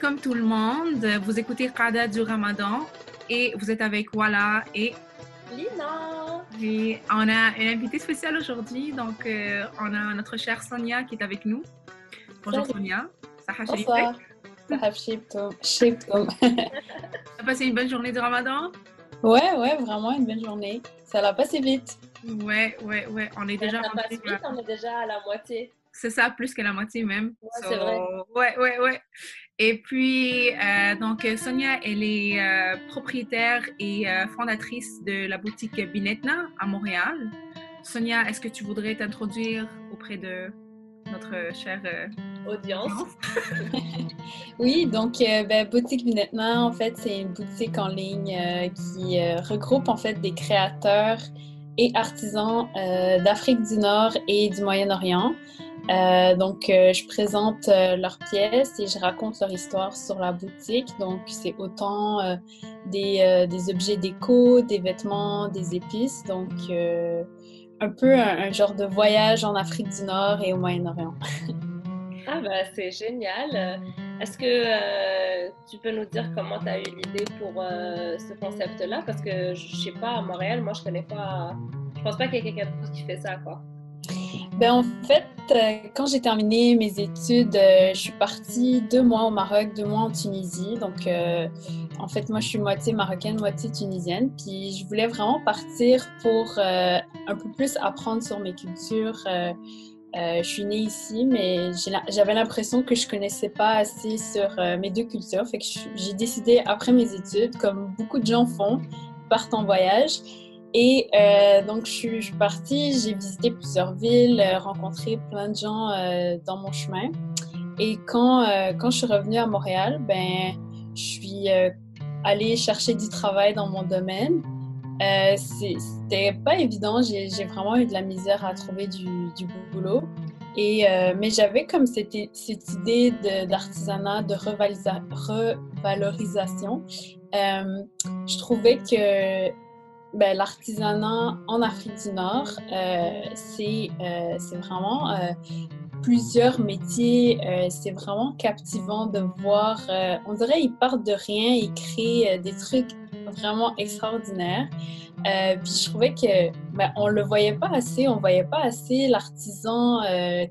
comme tout le monde. Vous écoutez Qada du Ramadan et vous êtes avec Wala et Lina. Et on a une invitée spéciale aujourd'hui. Donc, euh, on a notre chère Sonia qui est avec nous. Bonjour Sonia. Bonsoir. Tu as passé une bonne journée du Ramadan? Ouais, ouais, vraiment une bonne journée. Ça l'a passé vite. Ouais, ouais, ouais. On est déjà. Ça passe vite, on est déjà à la moitié. C'est ça, plus que la moitié même. Ouais, c'est vrai. Ouais, ouais, ouais. Et puis, euh, donc, Sonia, elle est euh, propriétaire et euh, fondatrice de la boutique Binetna à Montréal. Sonia, est-ce que tu voudrais t'introduire auprès de notre chère audience? oui, donc, ben, boutique Binetna, en fait, c'est une boutique en ligne qui regroupe, en fait, des créateurs et artisans d'Afrique du Nord et du Moyen-Orient. Euh, donc, euh, je présente euh, leurs pièces et je raconte leur histoire sur la boutique. Donc, c'est autant des, objets déco, des vêtements, des épices. Donc, un peu un, genre de voyage en Afrique du Nord et au Moyen-Orient. ah, ben, c'est génial. Est-ce que tu peux nous dire comment tu as eu l'idée pour ce concept-là? Parce que je sais pas, à Montréal, moi, je connais pas. Je pense pas qu'il y ait quelqu'un qui fait ça, quoi. Ben, en fait, euh, quand j'ai terminé mes études, euh, je suis partie deux mois au Maroc, deux mois en Tunisie. Donc, euh, en fait, moi, je suis moitié marocaine, moitié tunisienne. Puis, je voulais vraiment partir pour un peu plus apprendre sur mes cultures. je suis née ici, mais j'avais l'impression que je connaissais pas assez sur mes deux cultures. Fait que j'ai décidé, après mes études, comme beaucoup de gens font, partent en voyage. Et euh, donc, je suis, partie, j'ai visité plusieurs villes, euh, rencontré plein de gens euh, dans mon chemin. Et quand, quand je suis revenue à Montréal, ben, je suis allée chercher du travail dans mon domaine. C'était pas évident, j'ai vraiment eu de la misère à trouver du, boulot. Et, mais j'avais comme cette, cette idée d'artisanat, de, de revalorisation. je trouvais que ben, l'artisanat en Afrique du Nord, euh, euh, c'est vraiment euh, plusieurs métiers. c'est vraiment captivant de voir. on dirait qu'ils partent de rien, ils créent des trucs vraiment extraordinaires. puis je trouvais que ben, on le voyait pas assez, on voyait pas assez l'artisan,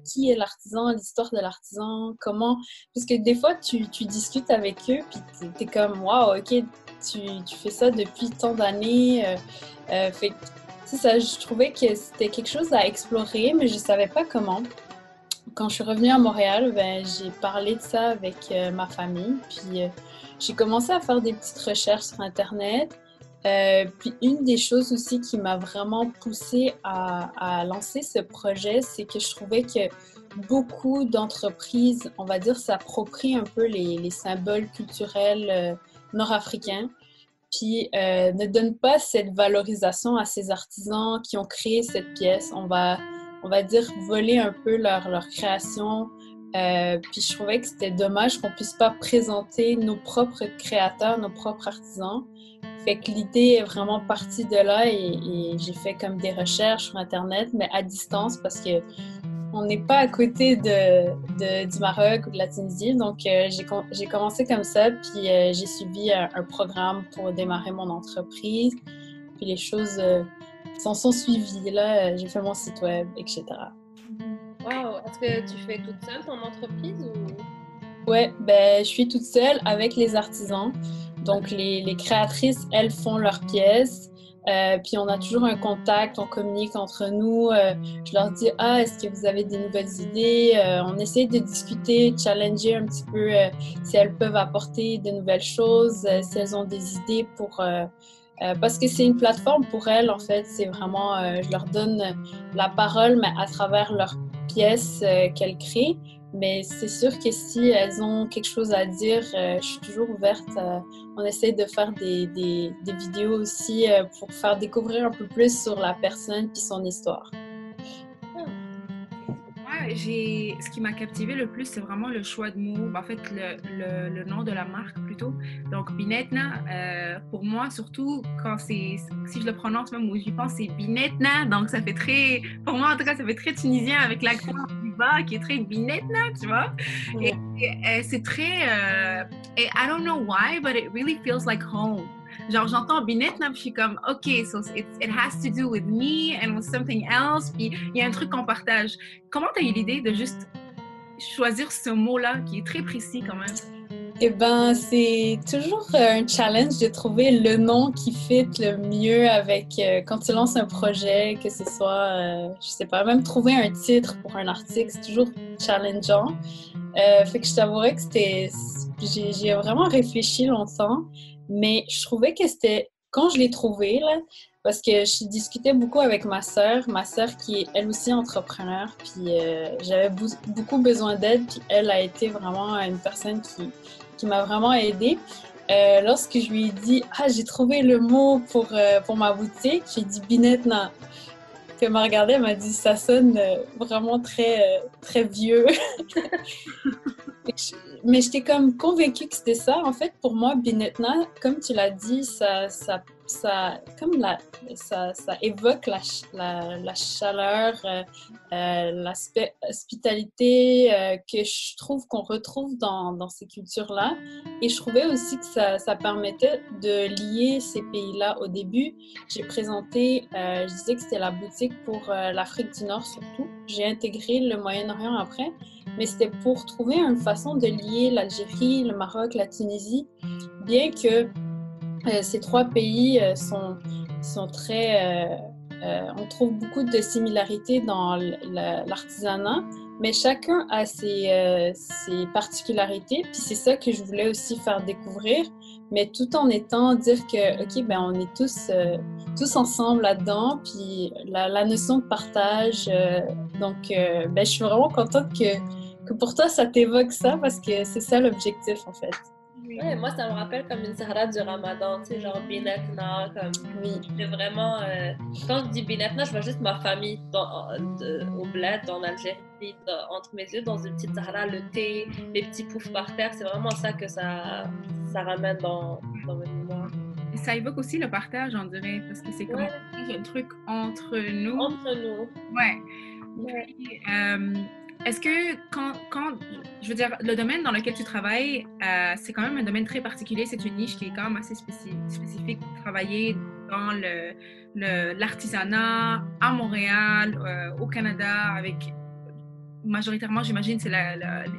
qui est l'artisan, l'histoire de l'artisan, comment. Parce que des fois, tu, tu discutes avec eux, puis tu es comme, waouh, ok, tu, fais ça depuis tant d'années. Euh, euh, fait je trouvais que c'était quelque chose à explorer, mais je savais pas comment. Quand je suis revenue à Montréal, ben, j'ai parlé de ça avec euh, ma famille, puis j'ai commencé à faire des petites recherches sur Internet. puis une des choses aussi qui m'a vraiment poussée à, lancer ce projet, c'est que je trouvais que beaucoup d'entreprises, on va dire, s'approprient un peu les symboles culturels nord-africains, puis euh, ne donne pas cette valorisation à ces artisans qui ont créé cette pièce. On va, on va dire, voler un peu leur, leur création. Euh, puis je trouvais que c'était dommage qu'on puisse pas présenter nos propres créateurs, nos propres artisans. Fait que l'idée est vraiment partie de là et j'ai fait comme des recherches sur Internet, mais à distance parce que on n'est pas à côté de, du Maroc ou de la Tunisie. Donc, euh, j'ai commencé comme ça, puis euh, j'ai suivi un, programme pour démarrer mon entreprise. Puis les choses euh, s'en sont suivies. Là, j'ai fait mon site web, etc. Wow! Est-ce que tu fais toute seule ton entreprise ou... Ouais, ben, je suis toute seule avec les artisans. Donc, les, les créatrices, elles font leurs pièces. Euh, puis on a toujours un contact, on communique entre nous. Euh, je leur dis ah est-ce que vous avez des nouvelles idées? Euh, On essaie de discuter, challenger un petit peu si elles peuvent apporter de nouvelles choses, si elles ont des idées pour parce que c'est une plateforme pour elles en fait. C'est vraiment je leur donne la parole mais à travers leurs pièces qu'elles créent. Mais c'est sûr que si elles ont quelque chose à dire, euh, je suis toujours ouverte. on essaie de faire des, des, vidéos aussi euh, pour faire découvrir un peu plus sur la personne et son histoire. J'ai, ce qui m'a captivé le plus, c'est vraiment le choix de mots. En fait, le, le, nom de la marque plutôt. Donc, Binetna, euh, pour moi, surtout quand c'est, si je le prononce même où j'y pense, c'est Binetna. Donc, ça fait très, pour moi en tout cas, ça fait très tunisien avec l'accent du bas qui est très Binetna, tu vois. Et, c'est très, euh, et I don't know why, but it really feels like home. Genre, j'entends Binetna, puis je suis comme, OK, so it, it has to do with me and with something else. Puis il y a un truc qu'on partage. Comment tu as eu l'idée de juste choisir ce mot-là qui est très précis quand même? Eh ben, c'est toujours un challenge de trouver le nom qui fit le mieux avec euh, quand tu lances un projet, que ce soit, euh, je sais pas, même trouver un titre pour un article, c'est toujours challengeant. Euh, fait que je t'avouerais que c'était, j'ai vraiment réfléchi longtemps. Mais je trouvais que c'était, quand je l'ai trouvé, là, parce que je discutais beaucoup avec ma sœur, ma sœur qui est elle aussi entrepreneur, puis euh, j'avais beaucoup besoin d'aide, puis elle a été vraiment une personne qui, m'a vraiment aidée. Euh, lorsque je lui ai dit Ah, j'ai trouvé le mot pour, euh, pour ma boutique, j'ai dit Binetna. Puis elle m'a regardé, elle m'a dit Ça sonne vraiment très, très vieux. mais j'étais comme convaincue que c'était ça. En fait, pour moi, Binetna, comme tu l'as dit, ça, ça, ça, comme ça, évoque la, chaleur, euh, euh l'hospitalité euh, que je trouve qu'on retrouve dans, ces cultures-là. Et je trouvais aussi que ça, permettait de lier ces pays-là. Au début, j'ai présenté, euh, je disais que c'était la boutique pour l'Afrique du Nord surtout. J'ai intégré le Moyen-Orient après mais c'était pour trouver une façon de lier l'Algérie, le Maroc, la Tunisie, bien que ces trois pays euh, sont, très... Euh, on trouve beaucoup de similarités dans l'artisanat, mais chacun a ses, particularités, puis c'est ça que je voulais aussi faire découvrir, mais tout en étant dire que, OK, ben on est tous, tous ensemble là-dedans, puis la, la, notion de partage, donc ben, je suis vraiment contente que que pour toi, ça t'évoque ça parce que c'est ça l'objectif en fait. Ouais, moi, ça me rappelle comme une sahara du ramadan, tu sais, genre binatna, comme. Oui. Vraiment. Euh, quand je dis binatna, je vois juste ma famille dans, au bled, en Algérie, entre mes yeux, dans une petite sahara, le thé, les petits poufs par terre, c'est vraiment ça que ça, ça ramène dans, dans mes mémoires. Et ça évoque aussi le partage, on dirait, parce que c'est comme un truc entre nous. Entre nous. Ouais. Puis, euh, est-ce que quand, quand, je veux dire, le domaine dans lequel tu travailles, euh, c'est quand même un domaine très particulier, c'est une niche qui est quand même assez spécifique travailler dans l'artisanat le, à Montréal, euh, au Canada, avec majoritairement, j'imagine, c'est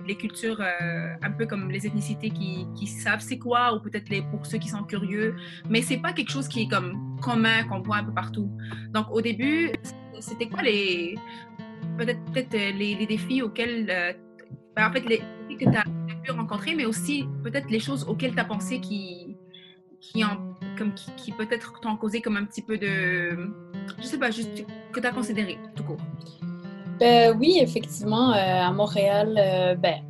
les cultures euh, un peu comme les ethnicités qui, qui savent c'est quoi, ou peut-être pour ceux qui sont curieux, mais c'est pas quelque chose qui est comme commun, qu'on voit un peu partout. Donc au début, c'était quoi les peut-être peut-être euh, les, les, défis auxquels, euh, ben, en fait, les défis que tu as pu rencontrer, mais aussi peut-être les choses auxquelles tu as pensé qui, qui, qui peut-être t'ont causé comme un petit peu de, je sais pas, juste que tu as considéré, tout court. Ben, oui, effectivement, euh, à Montréal, ben,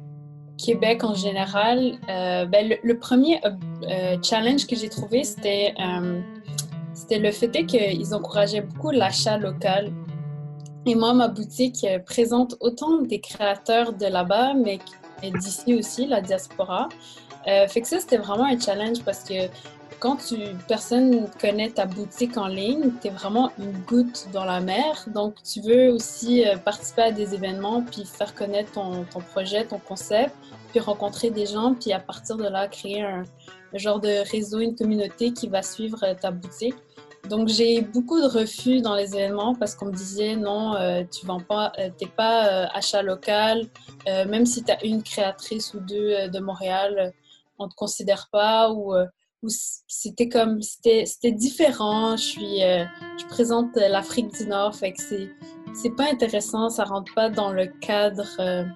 Québec en général, ben, le, premier challenge que j'ai trouvé, c'était c'était le fait qu'ils encourageaient beaucoup l'achat local. Et moi, ma boutique euh, présente autant des créateurs de là-bas, mais d'ici aussi, la diaspora. Euh, fait que ça, c'était vraiment un challenge parce que quand tu, personne connaît ta boutique en ligne, tu es vraiment une goutte dans la mer. Donc, tu veux aussi euh, participer à des événements, puis faire connaître ton, ton, projet, ton concept, puis rencontrer des gens, puis à partir de là, créer un, un genre de réseau, une communauté qui va suivre ta boutique. Donc j'ai beaucoup de refus dans les événements parce qu'on me disait non, euh, tu vends pas, euh, t'es pas euh, achat local, même si tu as une créatrice ou deux de Montréal, on te considère pas ou, ou c'était comme c'était différent. Je suis, je présente l'Afrique du Nord, fait que c'est c'est pas intéressant, ça rentre pas dans le cadre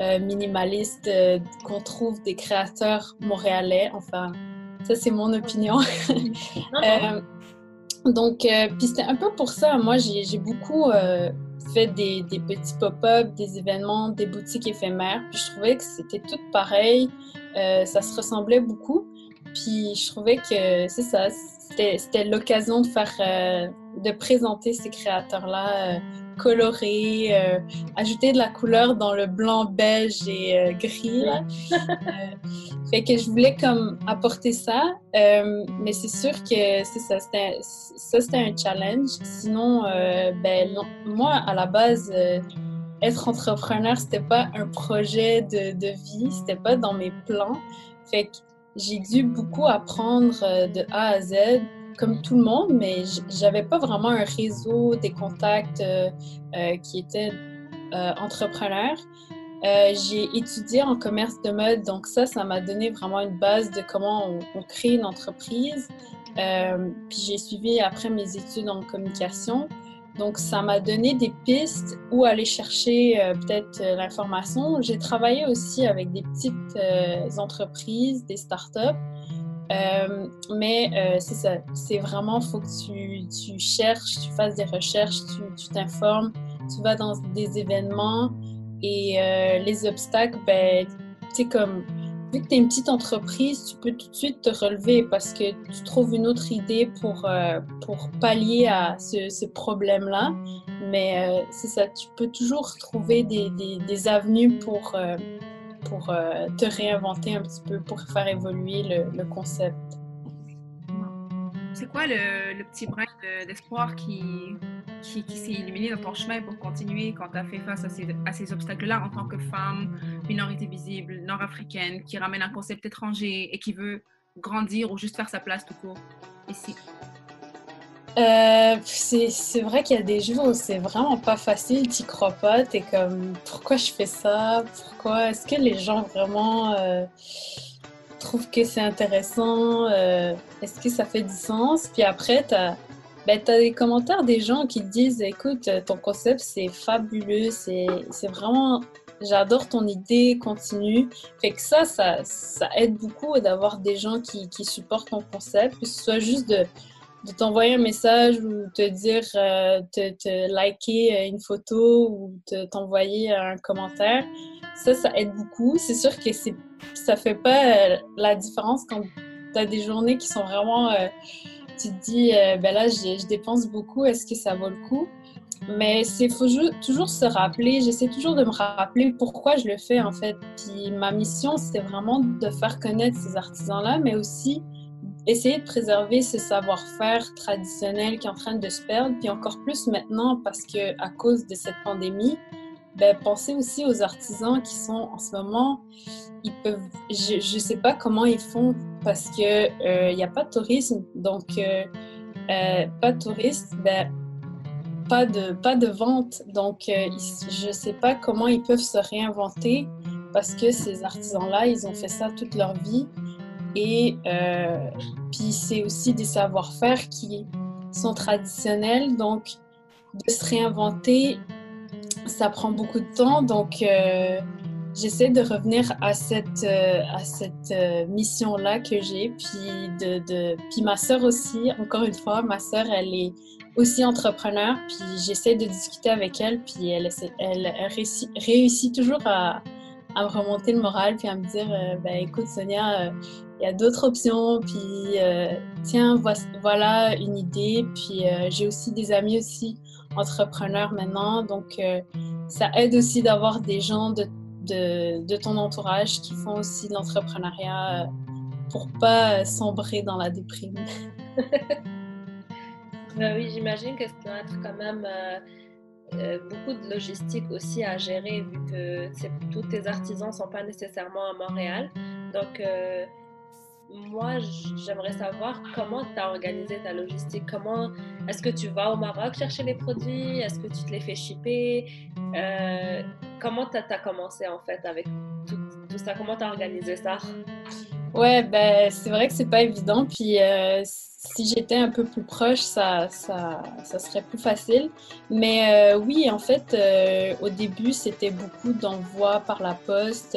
minimaliste qu'on trouve des créateurs montréalais. Enfin, ça c'est mon opinion. Donc, euh, puis c'était un peu pour ça. Moi, j'ai beaucoup euh, fait des, des petits pop-up, des événements, des boutiques éphémères. Puis je trouvais que c'était tout pareil. Euh, ça se ressemblait beaucoup. Puis je trouvais que c'est ça, c'était l'occasion de faire, euh, de présenter ces créateurs-là euh, colorés, euh, ajouter de la couleur dans le blanc, beige et gris. fait que je voulais comme apporter ça, mais c'est sûr que c'est ça, c'était un challenge. Sinon, ben moi à la base être entrepreneur, c'était pas un projet de, de vie, c'était pas dans mes plans. Fait que j'ai dû beaucoup apprendre euh, de A à Z, comme tout le monde, mais j'avais pas vraiment un réseau, des contacts euh, euh, qui étaient entrepreneurs. j'ai étudié en commerce de mode, donc ça, ça m'a donné vraiment une base de comment on, crée une entreprise. puis j'ai suivi après mes études en communication. Donc, ça m'a donné des pistes où aller chercher euh, peut-être euh, l'information. J'ai travaillé aussi avec des petites euh, entreprises, des startups. Mais c'est ça, c'est vraiment, il faut que tu, tu, cherches, tu fasses des recherches, tu t'informes, tu, vas dans des événements et les obstacles, ben, tu comme vu que tu es une petite entreprise, tu peux tout de suite te relever parce que tu trouves une autre idée pour, euh, pour pallier à ce, problème-là. Mais euh, c'est ça, tu peux toujours trouver des avenues pour, euh, pour te réinventer un petit peu, pour faire évoluer le, concept. C'est quoi le, petit brin d'espoir qui, qui, s'est illuminé dans ton chemin pour continuer quand tu as fait face à ces obstacles-là en tant que femme, minorité visible, nord-africaine, qui ramène un concept étranger et qui veut grandir ou juste faire sa place tout court ici? Euh, c'est vrai qu'il y a des jours où c'est vraiment pas facile, tu crois pas, t'es comme pourquoi je fais ça, pourquoi, est-ce que les gens vraiment euh, trouvent que c'est intéressant, euh, est-ce que ça fait du sens, puis après t'as ben, as des commentaires des gens qui te disent écoute, ton concept c'est fabuleux, c'est vraiment. J'adore ton idée, continue. Fait que ça, ça, ça aide beaucoup d'avoir des gens qui, qui, supportent ton concept, que ce soit juste de, de t'envoyer un message ou te dire, euh, te, te, liker une photo ou t'envoyer un commentaire. Ça, ça aide beaucoup. C'est sûr que ça fait pas euh, la différence quand tu as des journées qui sont vraiment. Euh, tu te dis, euh, ben là, je, dépense beaucoup, est-ce que ça vaut le coup? Mais il faut toujours se rappeler, j'essaie toujours de me rappeler pourquoi je le fais en fait. Puis ma mission, c'était vraiment de faire connaître ces artisans-là, mais aussi essayer de préserver ce savoir-faire traditionnel qui est en train de se perdre, puis encore plus maintenant parce que à cause de cette pandémie, ben, pensez aussi aux artisans qui sont en ce moment, ils peuvent, je ne sais pas comment ils font parce que il euh, n'y a pas de tourisme, donc euh, euh, pas de touristes, ben, pas de pas de vente, donc je ne sais pas comment ils peuvent se réinventer parce que ces artisans-là, ils ont fait ça toute leur vie et puis c'est aussi des savoir-faire qui sont traditionnels, donc de se réinventer ça prend beaucoup de temps, donc euh, j'essaie de revenir à cette, euh, à cette euh, mission-là que j'ai. Puis, ma sœur aussi, encore une fois, ma sœur, elle est aussi entrepreneur, puis j'essaie de discuter avec elle, puis elle, réussit, toujours à, à, me remonter le moral, puis à me dire, ben, écoute Sonia, il y a d'autres options, puis tiens, voilà une idée, puis j'ai aussi des amis aussi entrepreneur maintenant. Donc, euh, ça aide aussi d'avoir des gens de, de, ton entourage qui font aussi de l'entrepreneuriat euh, pour pas sombrer dans la déprime. ben oui, j'imagine que ça doit être quand même euh, beaucoup de logistique aussi à gérer vu que tous tes artisans sont pas nécessairement à Montréal. Donc, moi, j'aimerais savoir comment tu as organisé ta logistique. Comment est-ce que tu vas au Maroc chercher les produits? Est-ce que tu te les fais shipper? Euh, Comment tu as, commencé en fait avec tout, ça? Comment tu as organisé ça? Ouais, ben, c'est vrai que c'est pas évident. Puis euh, si j'étais un peu plus proche, ça, ça, ça serait plus facile. Mais euh, oui, en fait, au début, c'était beaucoup d'envois par la poste.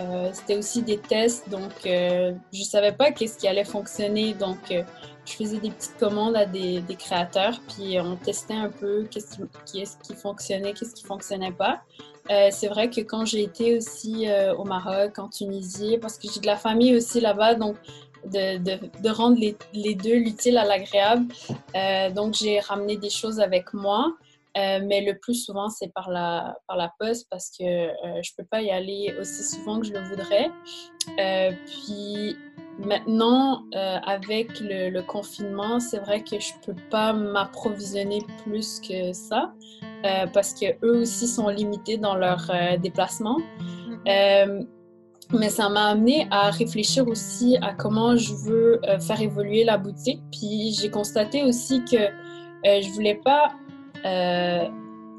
Euh, c'était aussi des tests, donc euh, je ne savais pas qu'est-ce qui allait fonctionner. Donc, euh, je faisais des petites commandes à des, des créateurs, puis on testait un peu qu'est-ce qui, qui, fonctionnait, qu'est-ce qui fonctionnait pas. c'est vrai que quand j'ai été aussi au Maroc, en Tunisie, parce que j'ai de la famille aussi là-bas, donc de, de, rendre les, les deux, l'utile à l'agréable. Euh, donc, j'ai ramené des choses avec moi. Euh, mais le plus souvent, c'est par la, par la poste parce que euh, je ne peux pas y aller aussi souvent que je le voudrais. puis maintenant, avec le, le confinement, c'est vrai que je ne peux pas m'approvisionner plus que ça parce qu'eux aussi sont limités dans leur déplacement. Mm-hmm. Mais ça m'a amené à réfléchir aussi à comment je veux euh, faire évoluer la boutique. Puis j'ai constaté aussi que euh, je voulais pas euh,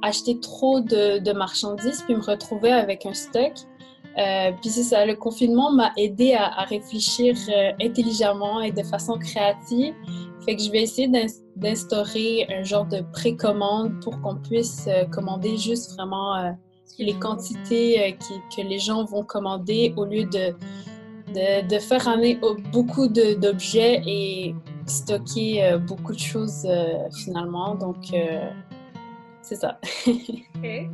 acheter trop de, de, marchandises puis me retrouver avec un stock. puis c'est ça, le confinement m'a aidé à, réfléchir intelligemment et de façon créative. Fait que je vais essayer d'instaurer un genre de précommande pour qu'on puisse commander juste vraiment les quantités euh, que les gens vont commander au lieu de, de, faire ramener beaucoup d'objets et stocker euh, beaucoup de choses euh, finalement. Donc, c'est ça. Je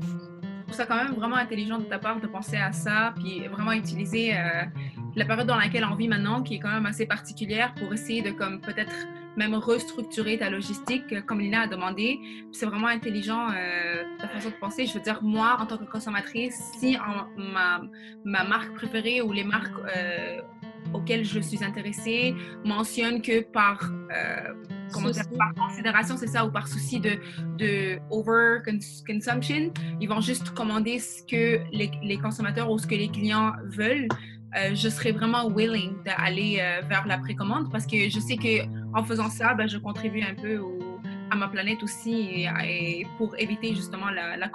trouve ça quand même vraiment intelligent de ta part de penser à ça, puis vraiment utiliser la période dans laquelle on vit maintenant, qui est quand même assez particulière, pour essayer de comme peut-être même restructurer ta logistique, euh, comme Lina a demandé. C'est vraiment intelligent euh, ta façon de penser. Je veux dire, moi, en tant que consommatrice, si ma, ma, marque préférée ou les marques euh, auxquelles je suis intéressée mentionnent que par, euh, comment dire, par considération, c'est ça, ou par souci de, de over consumption, ils vont juste commander ce que les, les consommateurs ou ce que les clients veulent. Euh, je serais vraiment willing d'aller euh, vers la précommande parce que je sais que en faisant ça, ben, je contribue un peu à ma planète aussi et, pour éviter justement la, la,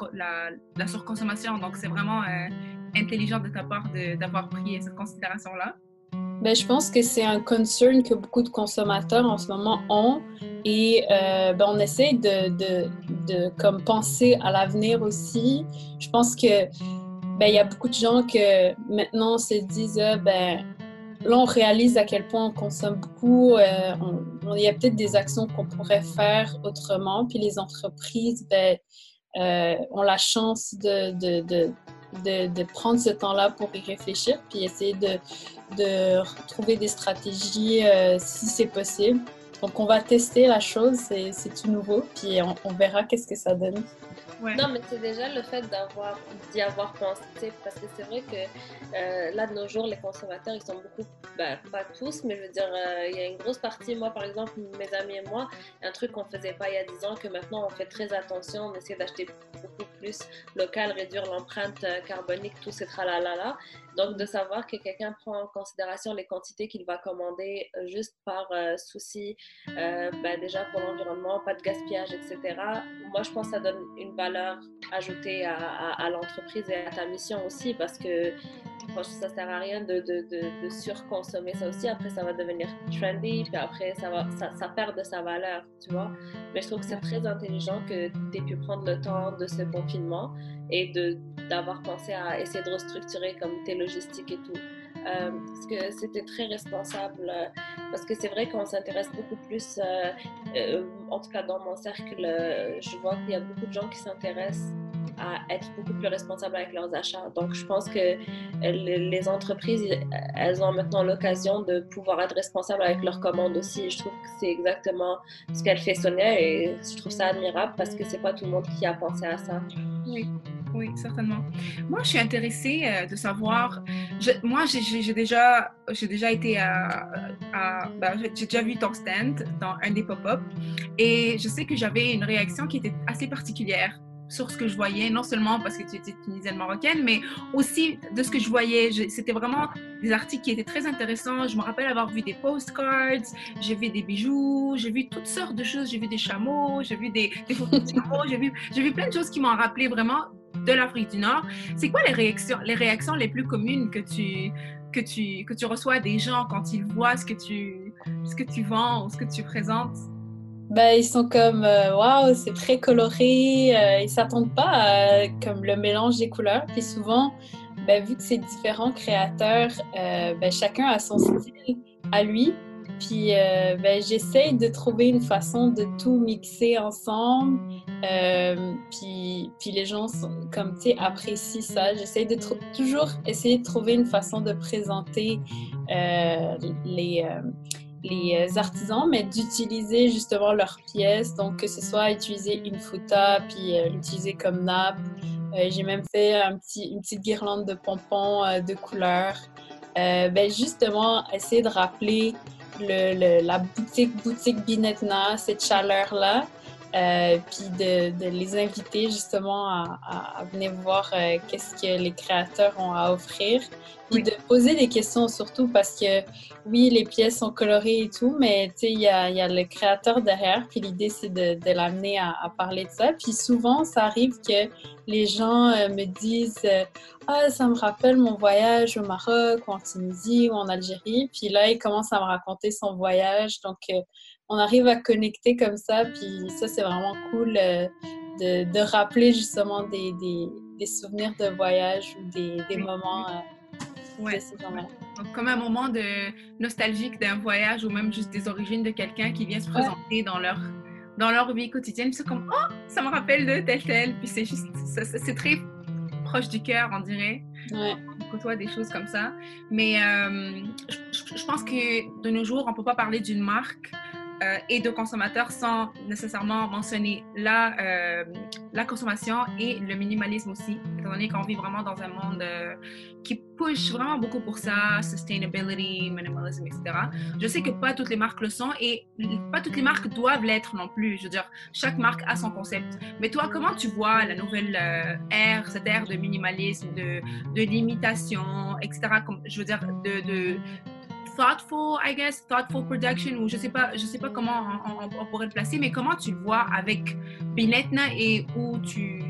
la, surconsommation. Donc, c'est vraiment euh, intelligent de ta part d'avoir pris cette considération-là. Ben, je pense que c'est un concern que beaucoup de consommateurs en ce moment ont et ben, on essaie de, comme penser à l'avenir aussi. Je pense que ben, il y a beaucoup de gens que maintenant se disent, euh, ben, là, on réalise à quel point on consomme beaucoup. Euh, il y a peut-être des actions qu'on pourrait faire autrement. Puis les entreprises, euh, ont la chance de, de, prendre ce temps-là pour y réfléchir, puis essayer de, de trouver des stratégies si c'est possible. Donc, on va tester la chose, c'est tout nouveau, puis on, on verra qu'est-ce que ça donne. Non, mais c'est déjà le fait d'y avoir pensé, parce que c'est vrai que euh, là, de nos jours, les consommateurs, ils sont beaucoup, ben, pas tous, mais je veux dire, euh, il y a une grosse partie, moi, par exemple, mes amis et moi, un truc qu'on faisait pas il y a 10 ans, que maintenant on fait très attention, on essaie d'acheter beaucoup plus local, réduire l'empreinte euh, carbonique, tout ces tralala. Donc, de savoir que quelqu'un prend en considération les quantités qu'il va commander juste par souci, ben, déjà pour l'environnement, pas de gaspillage, etc. Moi, je pense que ça donne une valeur ajoutée à, l'entreprise et à ta mission aussi parce que franchement, ça sert à rien de, de, de, surconsommer ça aussi. Après, ça va devenir trendy, puis après, ça, va, ça perd de sa valeur, tu vois. Mais je trouve que c'est très intelligent que tu aies pu prendre le temps de ce confinement et d'avoir pensé à essayer de restructurer comme tes logistiques et tout. Euh, parce que c'était très responsable. Euh, parce que c'est vrai qu'on s'intéresse beaucoup plus, euh, en tout cas dans mon cercle, je vois qu'il y a beaucoup de gens qui s'intéressent à être beaucoup plus responsables avec leurs achats. Donc, je pense que les entreprises, elles ont maintenant l'occasion de pouvoir être responsables avec leurs commandes aussi. Je trouve que c'est exactement ce qu'elle fait Sonia et je trouve ça admirable parce que c'est pas tout le monde qui a pensé à ça. Oui oui, certainement. Moi, je suis intéressée euh, de savoir. moi, j'ai déjà, j'ai déjà été à. Ben, j'ai déjà vu ton stand dans un des pop-up et je sais que j'avais une réaction qui était assez particulière sur ce que je voyais, non seulement parce que tu étais tunisienne marocaine, mais aussi de ce que je voyais. C'était vraiment des articles qui étaient très intéressants. Je me rappelle avoir vu des postcards, j'ai vu des bijoux, j'ai vu toutes sortes de choses. J'ai vu des chameaux, j'ai vu des, des photos de chameaux, j'ai vu, plein de choses qui m'ont rappelé vraiment de l'Afrique du Nord. C'est quoi les réactions, les réactions les plus communes que tu, que tu, que tu reçois des gens quand ils voient ce que tu, ce que tu vends ou ce que tu présentes? Ben, ils sont comme euh, waouh, c'est très coloré. Euh, ils s'attendent pas à comme le mélange des couleurs. Puis souvent, ben, vu que c'est différents créateurs, euh, ben, chacun a son style à lui. Puis euh, ben, j'essaye de trouver une façon de tout mixer ensemble. Euh, puis, puis les gens, sont, comme tu apprécient ça. J'essaye de toujours essayer de trouver une façon de présenter les, les artisans, mais d'utiliser justement leurs pièces. Donc que ce soit utiliser une futa, puis l'utiliser comme nappe. J'ai même fait une petite guirlande de pompons de couleurs. ben justement, essayer de rappeler le, la boutique, boutique Binetna, cette chaleur-là. Euh, puis de, de, les inviter justement à, à, venir voir euh, qu'est-ce que les créateurs ont à offrir. Puis de poser des questions surtout parce que oui, les pièces sont colorées et tout, mais tu sais, il y a, y a, le créateur derrière. Puis l'idée, c'est de, de l'amener à, à, parler de ça. Puis souvent, ça arrive que les gens euh, me disent ah, ça me rappelle mon voyage au Maroc ou en Tunisie ou en Algérie. Puis là, il commence à me raconter son voyage. Donc, on arrive à connecter comme ça. Puis ça, c'est vraiment cool euh, de, de, rappeler justement des, des, des, souvenirs de voyage ou des, des moments. Euh, ouais. Donc, comme un moment de nostalgique d'un voyage ou même juste des origines de quelqu'un qui vient se présenter dans leur dans leur vie quotidienne. C'est comme, oh, ça me rappelle de tel tel. Puis c'est juste, c'est très proche du cœur, on dirait. Ouais. On côtoie des choses comme ça. Mais euh, je, je, pense que de nos jours, on ne peut pas parler d'une marque euh, et de consommateurs sans nécessairement mentionner la, euh, la consommation et le minimalisme aussi, étant donné qu'on vit vraiment dans un monde euh, qui push vraiment beaucoup pour ça, sustainability, minimalism, etc. Je sais que pas toutes les marques le sont et pas toutes les marques doivent l'être non plus. Je veux dire, chaque marque a son concept. Mais toi, comment tu vois la nouvelle ère, cette ère de minimalisme, de, de limitation, etc. Je veux dire, de thoughtful, I guess, thoughtful production, ou je sais pas, je sais pas comment on, pourrait le placer, mais comment tu le vois avec Binetna et où tu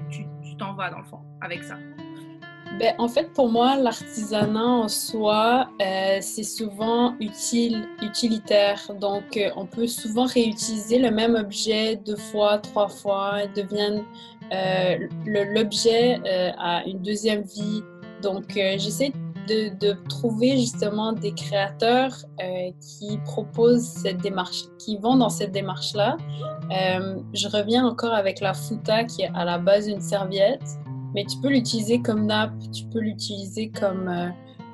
t'en vas dans le fond avec ça? Ben, en fait, pour moi, l'artisanat en soi, euh, c'est souvent utile, utilitaire. Donc, euh, on peut souvent réutiliser le même objet deux fois, trois fois, et devienne euh, l'objet a une deuxième vie. Donc, j'essaie trouver justement des créateurs euh, qui proposent cette démarche, qui vont dans cette démarche-là. Euh, je reviens encore avec la futa qui est à la base une serviette, mais tu peux l'utiliser comme nappe, tu peux l'utiliser comme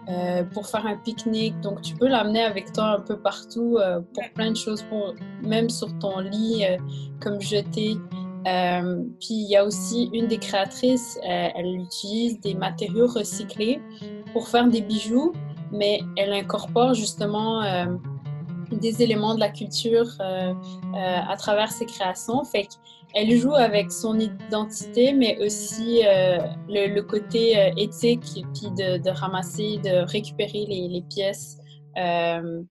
euh, pour faire un pique-nique, donc tu peux l'amener avec toi un peu partout pour plein de choses, pour, même sur ton lit comme jeter. Puis il y a aussi une des créatrices, elle utilise des matériaux recyclés pour faire des bijoux, mais elle incorpore justement euh, des éléments de la culture euh, euh, à travers ses créations. Fait qu'elle joue avec son identité, mais aussi le, côté éthique, puis de, ramasser, de récupérer les, les pièces.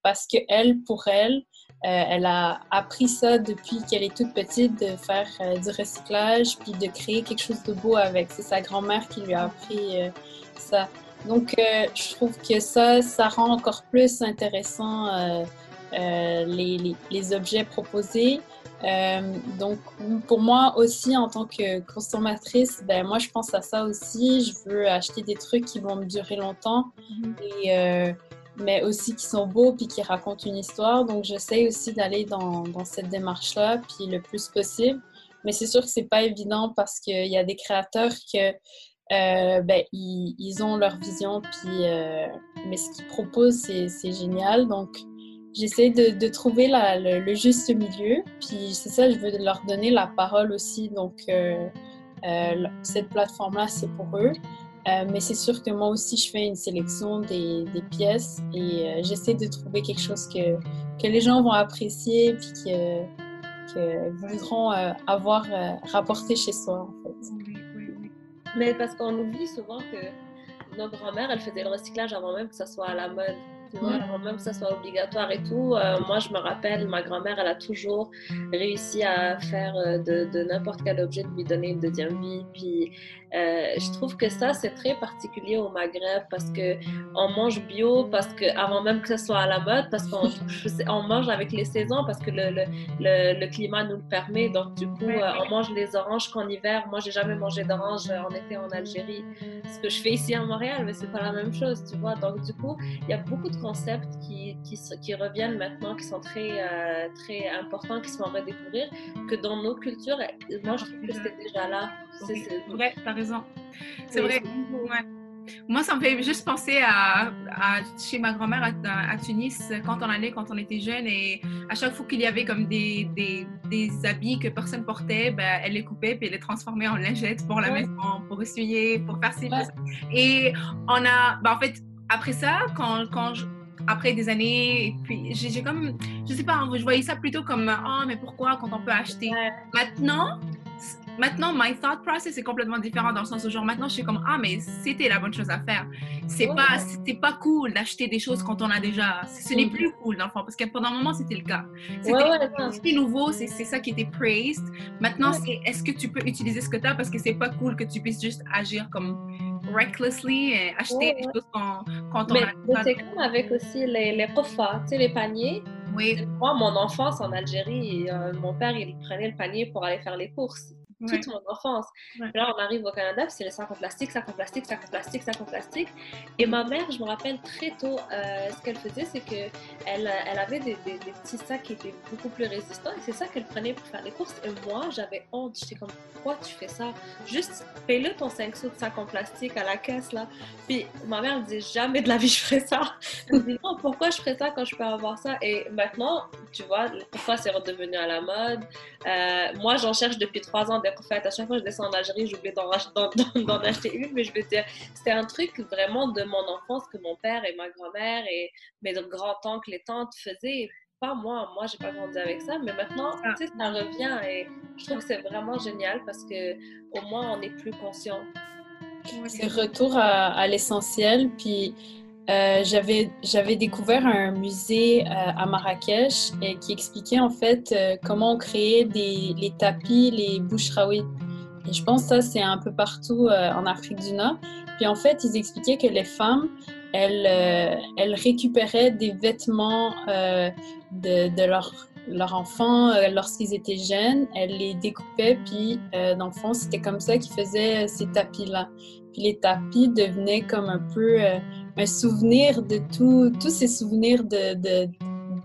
parce que elle, pour elle, elle a appris ça depuis qu'elle est toute petite, de faire du recyclage, puis de créer quelque chose de beau avec. C'est sa grand-mère qui lui a appris ça. Donc, euh, je trouve que ça, ça rend encore plus intéressant euh, euh, les, les, objets proposés. donc, pour moi aussi, en tant que consommatrice, ben, moi, je pense à ça aussi. Je veux acheter des trucs qui vont me durer longtemps, mm-hmm. et, mais aussi qui sont beaux puis qui racontent une histoire. Donc, j'essaie aussi d'aller dans, cette démarche-là, puis le plus possible. Mais c'est sûr que c'est pas évident parce qu'il y a des créateurs que euh, ben, ils, ont leur vision, puis, euh, mais ce qu'ils proposent, c'est génial. Donc, j'essaie de, trouver le, juste milieu. Puis, c'est ça, je veux leur donner la parole aussi. Donc, euh, cette plateforme-là, c'est pour eux. Mais c'est sûr que moi aussi, je fais une sélection des, des pièces et j'essaie de trouver quelque chose que, que les gens vont apprécier puis que, que voudront avoir rapporté chez soi, en fait. Mais parce qu'on oublie souvent que nos grand-mères, elles faisaient le recyclage avant même que ça soit à la mode tu vois, même que ça soit obligatoire et tout. Euh, moi, je me rappelle, ma grand-mère, elle a toujours réussi à faire euh, de, de n'importe quel objet de lui donner une deuxième vie. Puis, euh, je trouve que ça, c'est très particulier au Maghreb parce que on mange bio, parce que avant même que ça soit à la mode, parce qu'on on mange avec les saisons, parce que le, le, le, climat nous le permet. Donc, du coup, on mange les oranges qu'en hiver. Moi, j'ai jamais mangé d'orange en été en Algérie. Ce que je fais ici à Montréal, mais c'est pas la même chose, tu vois. Donc, du coup, il y a beaucoup de concepts qui, qui, qui, reviennent maintenant, qui sont très, euh, très importants, qui sont à redécouvrir, que dans nos cultures, moi, je trouve que c'était déjà là. C'est t'as raison. C'est vrai. Moi, ça me fait juste penser à, chez ma grand-mère à, Tunis, quand on allait, quand on était jeune, et à chaque fois qu'il y avait comme des, des, des, habits que personne portait, ben, elle les coupait puis elle les transformait en lingettes pour la maison, pour essuyer, pour faire ces choses. Et on a, ben, en fait, après ça, quand, quand je, après des années, et puis j'ai comme, je sais pas, je voyais ça plutôt comme, oh, mais pourquoi quand on peut acheter Maintenant, Maintenant, my thought process est complètement différent dans le sens où, genre, maintenant, je suis comme, ah, mais c'était la bonne chose à faire. C'est pas, c'était pas cool d'acheter des choses quand on a déjà. Ce n'est mm. plus cool, dans le fond, parce que pendant un moment, c'était le cas. C'était nouveau, c'est ça qui était praised. Maintenant, c'est est-ce que tu peux utiliser ce que tu as parce que c'est pas cool que tu puisses juste agir comme recklessly et acheter des choses quand, quand on mais, a. C'est comme avec aussi les, les tu sais, les paniers. Oui. Moi, mon enfance en Algérie, euh, mon père, il prenait le panier pour aller faire les courses toute mon enfance. Là, on arrive au Canada, c'est les sacs en plastique, sacs en plastique, sacs en plastique, sacs en plastique. Et ma mère, je me rappelle très tôt, euh, ce qu'elle faisait, c'est qu'elle elle avait des, des, petits sacs qui étaient beaucoup plus résistants et c'est ça qu'elle prenait pour faire les courses. Et moi, j'avais honte. J'étais comme, pourquoi tu fais ça? Juste paye-le ton 5 sous de sac en plastique à la caisse, là. Puis ma mère me disait, jamais de la vie je ferais ça. Elle me dit, non, pourquoi je ferais ça quand je peux avoir ça? Et maintenant, tu vois, pourquoi c'est redevenu à la mode? Euh, moi, j'en cherche depuis trois ans en fait, à chaque fois que je descends en Algérie, j'oublie d'en acheter une, mais je veux dire, c'était un truc vraiment de mon enfance que mon père et ma grand-mère et mes grands-oncles et tantes faisaient. Pas moi, moi j'ai pas grandi avec ça, mais maintenant, ah. tu sais, ça revient et je trouve que c'est vraiment génial parce que au moins on est plus conscient. C'est retour à, à l'essentiel, puis euh, j'avais découvert un musée euh, à Marrakech et qui expliquait en fait euh, comment on créait des, les tapis, les bouchraouis. Et je pense que ça, c'est un peu partout en Afrique du Nord. Puis en fait, ils expliquaient que les femmes, elles, elles récupéraient des vêtements de, de leur, leur enfant lorsqu'ils étaient jeunes. Elles les découpaient, puis dans le fond, c'était comme ça qu'ils faisaient ces tapis-là. Puis les tapis devenaient comme un peu un souvenir de tous ces souvenirs de, de,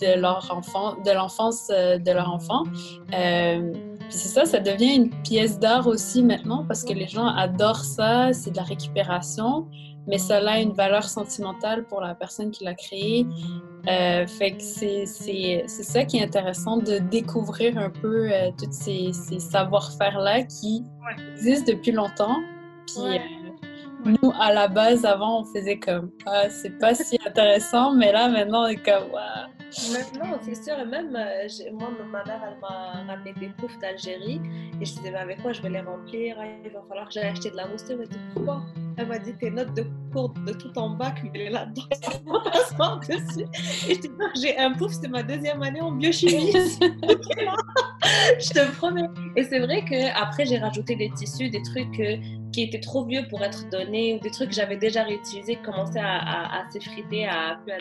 de leur enfant, de l'enfance euh, de leur enfant. Euh, puis c'est ça, ça devient une pièce d'art aussi maintenant parce que les gens adorent ça, c'est de la récupération, mais ça a une valeur sentimentale pour la personne qui l'a créé. Euh, fait que c'est ça qui est intéressant de découvrir un peu euh, tous ces, ces savoir-faire-là qui existent depuis longtemps. Puis, nous, à la base, avant, on faisait comme ah, c'est pas si intéressant, mais là, maintenant, on est comme waouh. Maintenant, c'est sûr, et même euh, moi, ma mère, elle m'a ramené des poufs d'Algérie et je disais, mais avec quoi je vais les remplir Il va falloir que j'aille acheter de la mousse. Elle m'a dit, pourquoi Elle m'a dit, tes notes de cours de tout en bas, est là-dedans. dessus. Et je dis, j'ai un pouf, c'est ma deuxième année en biochimie. je te promets. Et c'est vrai qu'après, j'ai rajouté des tissus, des trucs qui étaient trop vieux pour être donnés, ou des trucs que j'avais déjà réutilisés, qui commençaient à, à, s'effriter à plus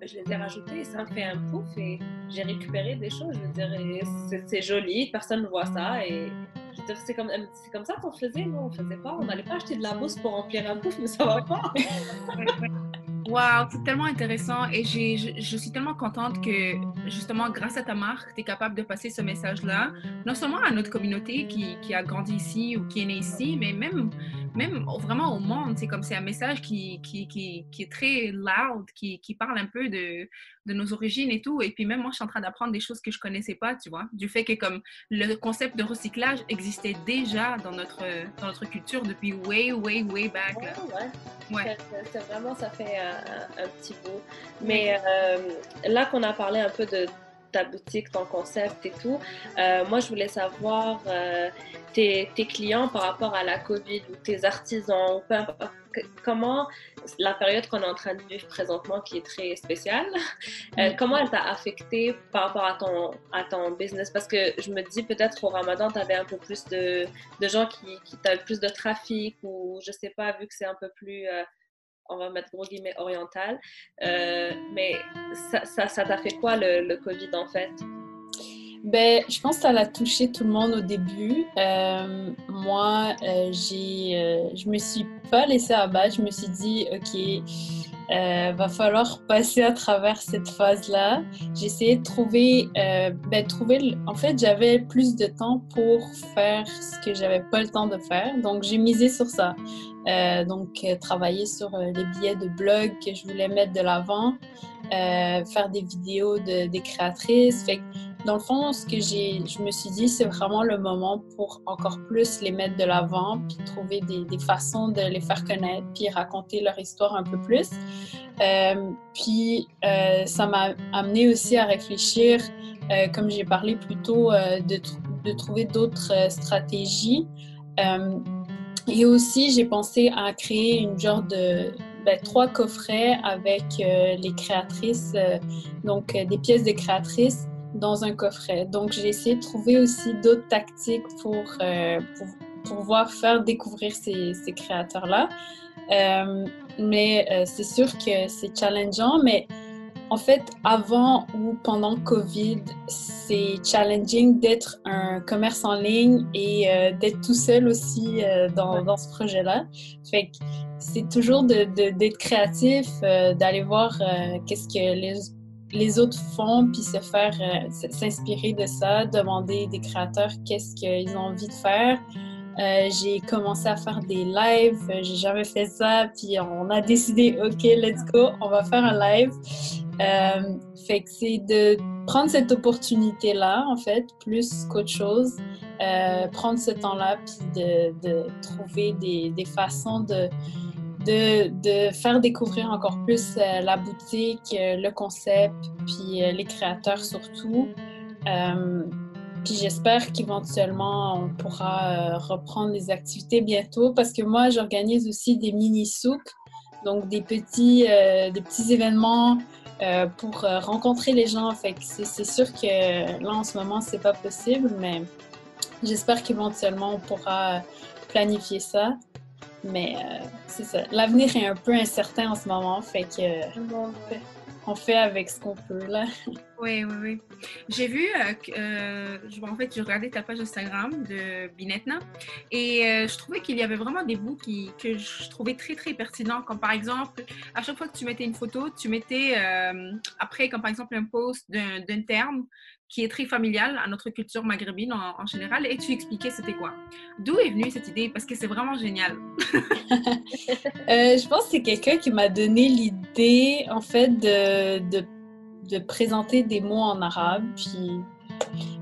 ben, je les ai rajoutés et ça me fait un pouf et j'ai récupéré des choses. Je veux dire, c'est joli, personne ne voit ça et c'est comme, comme ça qu'on faisait, nous on faisait pas, on n'allait pas acheter de la mousse pour remplir un pouf, mais ça va pas. Wow, c'est tellement intéressant et je, je, suis tellement contente que justement grâce à ta marque, tu es capable de passer ce message-là, non seulement à notre communauté qui, qui, a grandi ici ou qui est née ici, mais même, même vraiment au monde. C'est comme c'est un message qui, qui, qui, est très loud, qui, parle un peu de, de, nos origines et tout. Et puis même moi, je suis en train d'apprendre des choses que je connaissais pas, tu vois, du fait que comme le concept de recyclage existait déjà dans notre, dans notre culture depuis way, way, way back. ouais? C'est vraiment, ça fait un, petit bout. Mais euh, là qu'on a parlé un peu de ta boutique, ton concept et tout, euh, moi je voulais savoir euh, tes, tes, clients par rapport à la COVID ou tes artisans, ou peu importe, comment la période qu'on est en train de vivre présentement, qui est très spéciale, comment elle t'a affecté par rapport à ton, à ton business? Parce que je me dis peut-être au Ramadan, tu avais un peu plus de, de gens qui, qui avaient plus de trafic ou je sais pas, vu que c'est un peu plus on va mettre gros guillemets, oriental. Euh, mais ça, ça, t'a fait quoi le, le, COVID en fait? Ben, je pense que ça a touché tout le monde au début. Euh, moi, euh, j'ai, je me suis pas laissée abattre. Je me suis dit, OK, euh, va falloir passer à travers cette phase-là. Essayé de trouver, euh, ben, trouver, en fait, j'avais plus de temps pour faire ce que j'avais pas le temps de faire, donc j'ai misé sur ça. Euh, donc, travailler sur les billets de blog que je voulais mettre de l'avant, faire des vidéos de, des créatrices. Dans le fond, ce que j'ai, je me suis dit, c'est vraiment le moment pour encore plus les mettre de l'avant, puis trouver des, façons de les faire connaître, puis raconter leur histoire un peu plus. Euh, puis euh, ça m'a amené aussi à réfléchir, euh, comme j'ai parlé plus tôt, de, trouver d'autres stratégies. Et aussi, j'ai pensé à créer une genre de ben, trois coffrets avec les créatrices, donc des pièces de créatrices dans un coffret. Donc, j'ai essayé de trouver aussi d'autres tactiques pour, euh, pour, pouvoir faire découvrir ces, ces créateurs-là. Euh, mais euh, c'est sûr que c'est challengeant, mais en fait, avant ou pendant COVID, c'est challenging d'être un commerce en ligne et euh, d'être tout seul aussi euh, dans, dans, ce projet-là. Fait que c'est toujours d'être de, de, créatif, euh, d'aller voir qu'est-ce que les les autres font, puis se faire euh, s'inspirer de ça, demander des créateurs qu'est-ce qu'ils ont envie de faire. Euh, j'ai commencé à faire des lives, euh, j'ai jamais fait ça, puis on a décidé, ok, let's go, on va faire un live. Fait que c'est de prendre cette opportunité-là, en fait, plus qu'autre chose, prendre ce temps-là, puis de, de trouver des, des façons de de, faire découvrir encore plus euh, la boutique, euh, le concept, puis euh, les créateurs surtout. Puis j'espère qu'éventuellement on pourra reprendre les activités bientôt parce que moi j'organise aussi des mini souks, donc des petits, des petits événements pour rencontrer les gens. C'est sûr que là en ce moment c'est pas possible, mais j'espère qu'éventuellement on pourra planifier ça. Mais euh, c'est ça. L'avenir est un peu incertain en ce moment, fait que on fait avec ce qu'on peut là. Oui, oui, oui. J'ai vu, euh, euh, en fait, j'ai regardé ta page Instagram de Binetna et euh, je trouvais qu'il y avait vraiment des bouts qui, que je trouvais très, très pertinents. Comme par exemple, à chaque fois que tu mettais une photo, tu mettais après, comme par exemple, un post d'un terme qui est très familial à notre culture maghrébine en, général, et tu expliquais c'était quoi. D'où est venue cette idée? Parce que c'est vraiment génial. euh, je pense que c'est quelqu'un qui m'a donné l'idée, en fait, de, de, de, présenter des mots en arabe, puis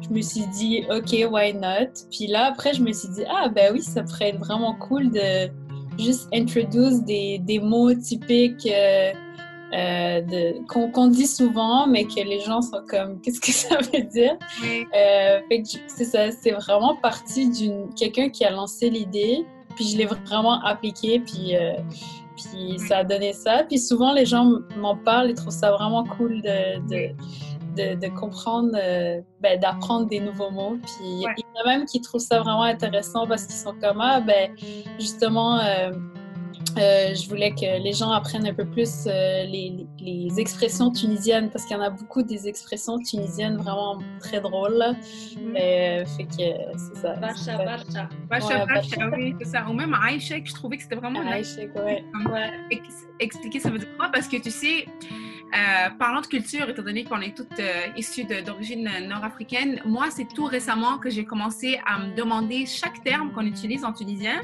je me suis dit, OK, why not? Puis là, après, je me suis dit, ah, ben oui, ça pourrait être vraiment cool de juste introduire des, des mots typiques... Euh, euh, qu'on qu dit souvent, mais que les gens sont comme qu'est-ce que ça veut dire? Oui. Euh, c'est ça, c'est vraiment parti d'une quelqu'un qui a lancé l'idée, puis je l'ai vraiment appliqué, puis euh, puis oui. ça a donné ça. Puis souvent les gens m'en parlent, ils trouvent ça vraiment cool de, de de, de, comprendre, euh, ben, d'apprendre des nouveaux mots. Puis ouais. il y en a même qui trouvent ça vraiment intéressant parce qu'ils sont comme, ah, ben, justement, euh, euh, je voulais que les gens apprennent un peu plus euh, les, les, expressions tunisiennes parce qu'il y en a beaucoup des expressions tunisiennes vraiment très drôles. Mm. Euh, fait que c'est ça. Bacha, bacha. Bacha, bacha, oui, c'est ça. Ou même Aïchek, je trouvais que c'était vraiment. Aïchek, ouais. ouais. Expliquer ça veut dire quoi Parce que tu sais, euh, parlant de culture, étant donné qu'on est toutes euh, issues d'origine nord-africaine, moi, c'est tout récemment que j'ai commencé à me demander chaque terme qu'on utilise en tunisien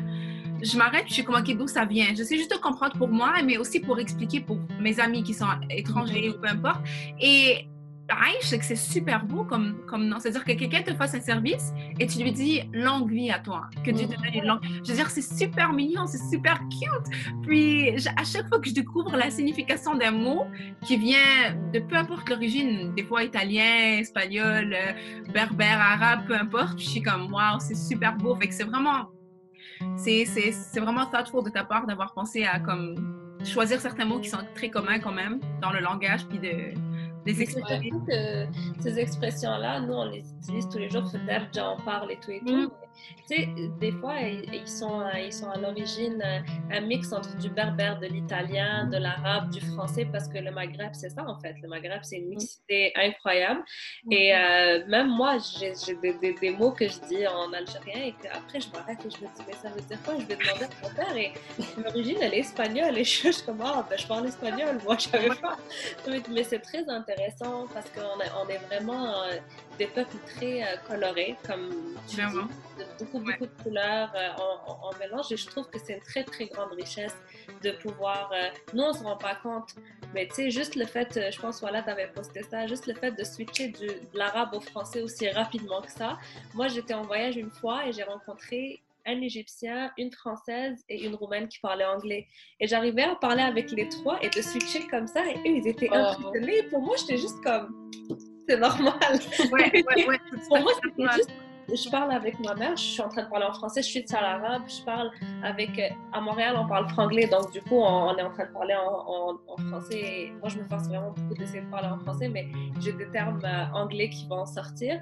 je m'arrête, je suis comme, OK, d'où ça vient? Je sais juste comprendre pour moi, mais aussi pour expliquer pour mes amis qui sont étrangers ou peu importe. Et Aïe, c'est que c'est super beau comme, comme nom. C'est-à-dire que quelqu'un te fasse un service et tu lui dis longue vie à toi, que Dieu te donne une longue. Je veux dire, c'est super mignon, c'est super cute. Puis, à chaque fois que je découvre la signification d'un mot qui vient de peu importe l'origine, des fois italien, espagnol, berbère, arabe, peu importe, je suis comme, waouh, c'est super beau. Fait que c'est vraiment c'est vraiment thoughtful de ta part d'avoir pensé à comme choisir certains mots qui sont très communs quand même dans le langage puis de les exprimer. Ces expressions-là, nous on les utilise tous les jours, on parle et tout et tout. Mm. Tu sais, des fois, ils sont, ils sont à l'origine un mix entre du berbère, de l'italien, de l'arabe, du français, parce que le Maghreb, c'est ça en fait. Le Maghreb, c'est une mixité incroyable. Et euh, même moi, j'ai des, des, mots que je dis en algérien et qu'après, je m'arrête et je me dis, mais ça veut dire quoi? Je vais demander à mon père. Et l'origine, elle est espagnole. Et je, suis comme, ah, ben, je parle espagnol. Moi, je savais pas. Mais c'est très intéressant parce qu'on est, on est vraiment euh, des peuples très euh, colorés, comme tu dis, beaucoup, beaucoup de couleurs euh, en, mélange. Et je trouve que c'est une très, très grande richesse de pouvoir. nous, on ne se rend pas compte, mais tu sais, juste le fait, je pense, voilà, tu avais posté ça, juste le fait de switcher du, de l'arabe au français aussi rapidement que ça. Moi, j'étais en voyage une fois et j'ai rencontré un Égyptien, une Française et une Roumaine qui parlaient anglais. Et j'arrivais à parler avec les trois et de switcher comme ça. Et eux, ils étaient oh. impressionnés. Pour moi, j'étais juste comme, c'est normal. Ouais, ouais, ouais, Pour moi, c'était juste je parle avec ma mère, je suis en train de parler en français, je suis de arabe, je parle avec. Euh, à Montréal, on parle franglais, donc du coup, on, est en train de parler en, en, français. moi, je me force vraiment beaucoup d'essayer de parler en français, mais j'ai des termes euh, anglais qui vont sortir.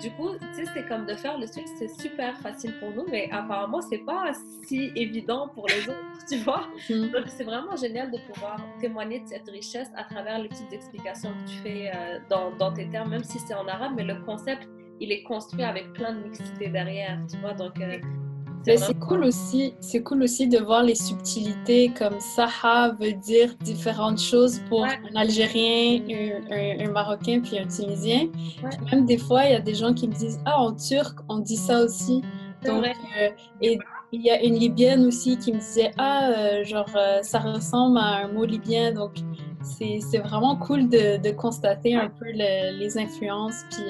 Du coup, tu sais, c'est comme de faire le switch, c'est super facile pour nous, mais apparemment, c'est pas si évident pour les autres, tu vois. Mm-hmm. Donc, c'est vraiment génial de pouvoir témoigner de cette richesse à travers les petites explications que tu fais euh, dans, dans, tes termes, même si c'est en arabe, mais le concept, il est construit avec plein de mixité derrière, tu vois. Donc, euh, c'est cool aussi, c'est cool aussi de voir les subtilités comme Saha veut dire différentes choses pour un Algérien, un, Marocain puis un Tunisien. même des fois, il y a des gens qui me disent ah en turc on dit ça aussi. Donc euh, et il y a une Libyenne aussi qui me disait ah euh, genre ça ressemble à un mot libyen donc c'est vraiment cool de, constater un peu les influences puis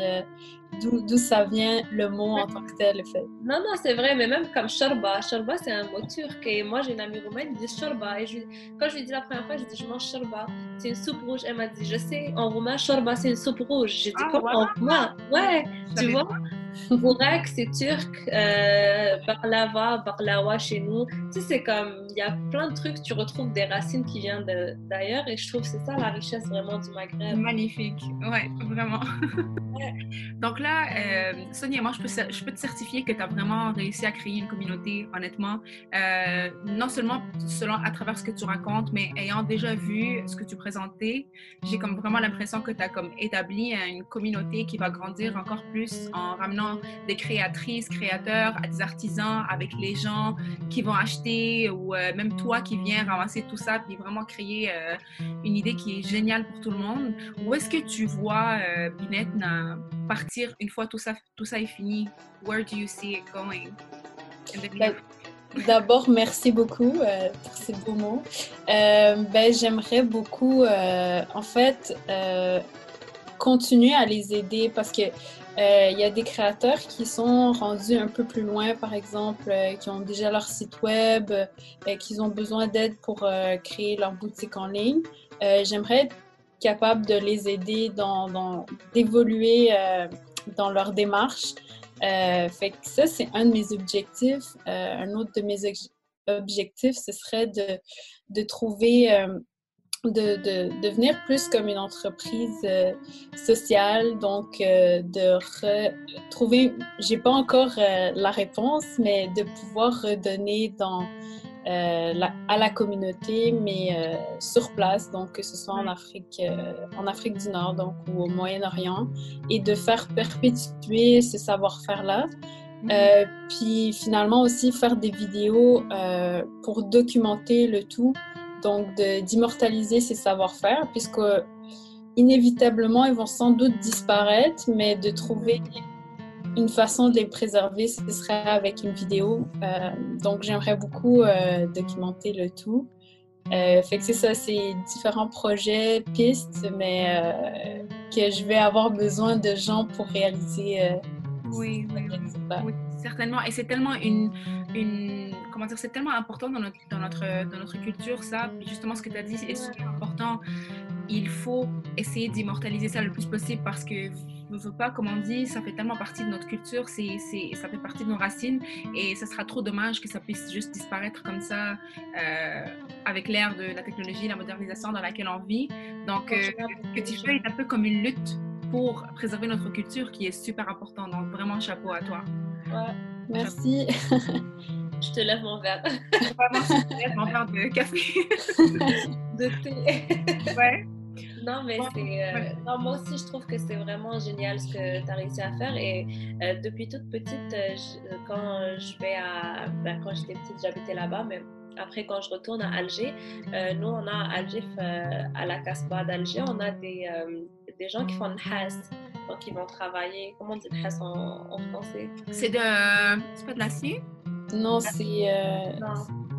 d'où ça vient le mot en tant que tel, le fait. Non, non, c'est vrai, mais même comme shorba, shorba c'est un mot turc. Et moi, j'ai une amie roumaine qui dit shorba. Et je, quand je lui ai dit la première fois, je lui ai dit je mange shorba, c'est une soupe rouge. Elle m'a dit je sais, en roumain, shorba c'est une soupe rouge. J'ai dit ah, comment en roumain Ouais, tu vois? Bourek, c'est turc. Euh, Barlava, Barlawa chez nous. Tu sais, c'est comme, il y a plein de trucs, tu retrouves des racines qui viennent d'ailleurs et je trouve que c'est ça la richesse vraiment du Maghreb. Magnifique, ouais, vraiment. Donc là, euh, Sonia, moi, je peux, je peux te certifier que tu as vraiment réussi à créer une communauté, honnêtement. Euh, non seulement selon, à travers ce que tu racontes, mais ayant déjà vu ce que tu présentais, j'ai comme vraiment l'impression que tu as comme établi une communauté qui va grandir encore plus en ramenant des créatrices, créateurs, des artisans, avec les gens qui vont acheter ou euh, même toi qui viens ramasser tout ça puis vraiment créer euh, une idée qui est géniale pour tout le monde. Où est-ce que tu vois euh, Binette partir une fois tout ça, tout ça est fini? Where do you see it going? D'abord, merci beaucoup pour ces beaux mots. ben, J'aimerais beaucoup, en fait, continuer à les aider parce que euh, il y a des créateurs qui sont rendus un peu plus loin, par exemple, euh, qui ont déjà leur site web, euh, qui ont besoin d'aide pour créer leur boutique en ligne. J'aimerais être capable de les aider dans, d'évoluer dans leur démarche. fait que ça, c'est un de mes objectifs. un autre de mes objectifs, ce serait de, de trouver de, de, devenir plus comme une entreprise euh, sociale, donc euh, de retrouver, j'ai pas encore euh, la réponse, mais de pouvoir redonner dans, la, à la communauté, mais sur place, donc que ce soit en Afrique, en Afrique du Nord, donc ou au Moyen-Orient, et de faire perpétuer ce savoir-faire-là. Puis finalement aussi faire des vidéos pour documenter le tout donc d'immortaliser ces savoir-faire, puisque inévitablement, ils vont sans doute disparaître, mais de trouver une façon de les préserver, ce serait avec une vidéo. Euh, donc, j'aimerais beaucoup euh, documenter le tout. Euh, fait que c'est ça, c'est différents projets, pistes, mais que je vais avoir besoin de gens pour réaliser. oui, oui, oui, certainement. Et c'est tellement une, une comment dire, c'est tellement important dans notre, dans notre, dans notre culture, ça. Justement, ce que tu as dit est super important. Il faut essayer d'immortaliser ça le plus possible parce que, ne veux pas, comme on dit, ça fait tellement partie de notre culture, c'est, c'est, ça fait partie de nos racines et ça sera trop dommage que ça puisse juste disparaître comme ça euh, avec l'ère de la technologie, la modernisation dans laquelle on vit. Donc, euh, que tu fais est un peu comme une lutte pour préserver notre culture qui est super important. Donc, vraiment, chapeau à toi. Ouais. Merci. Je te lève mon verre. Vraiment, je te lève mon verre de café. de thé. ouais. Non, mais c'est. Euh, non, moi aussi, je trouve que c'est vraiment génial ce que tu as réussi à faire. Et euh, depuis toute petite, euh, quand je vais à. Ben, quand j'étais petite, j'habitais là-bas, mais après, quand je retourne à Alger, nous, on a à Alger, à la Casbah d'Alger, on a des, des gens qui font une hasse. Donc, ils vont travailler. Comment on dit hasse en, en français? C'est de. C'est pas de l'acier? Non, c'est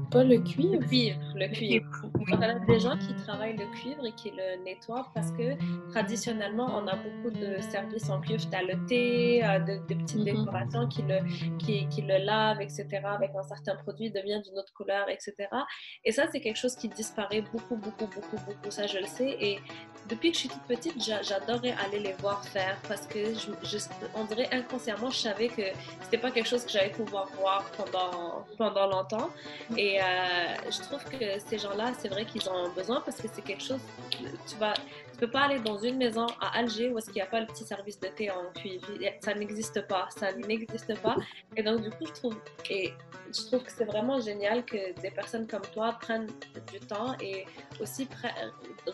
pas le cuivre? Le cuivre, le cuivre. On a des gens qui travaillent le cuivre et qui le nettoient parce que traditionnellement, on a beaucoup de services en cuivre. Tu as le thé, euh, de, petites mm-hmm. décorations qui le, qui, qui, le lavent, etc. Avec un certain produit, devient d'une autre couleur, etc. Et ça, c'est quelque chose qui disparaît beaucoup, beaucoup, beaucoup, beaucoup. Ça, je le sais. Et depuis que je suis toute petite, j'adorais aller les voir faire parce que, je, on dirait inconsciemment, je savais que c'était pas quelque chose que j'allais pouvoir voir pendant, pendant longtemps. Et euh, je trouve que ces gens-là, c'est vrai qu'ils en ont besoin parce que c'est quelque chose, tu vas, tu peux pas aller dans une maison à Alger où est-ce qu'il n'y a pas le petit service de thé en cuivre. Ça n'existe pas, ça n'existe pas. Et donc du coup, je trouve, et je trouve que c'est vraiment génial que des personnes comme toi prennent du temps et aussi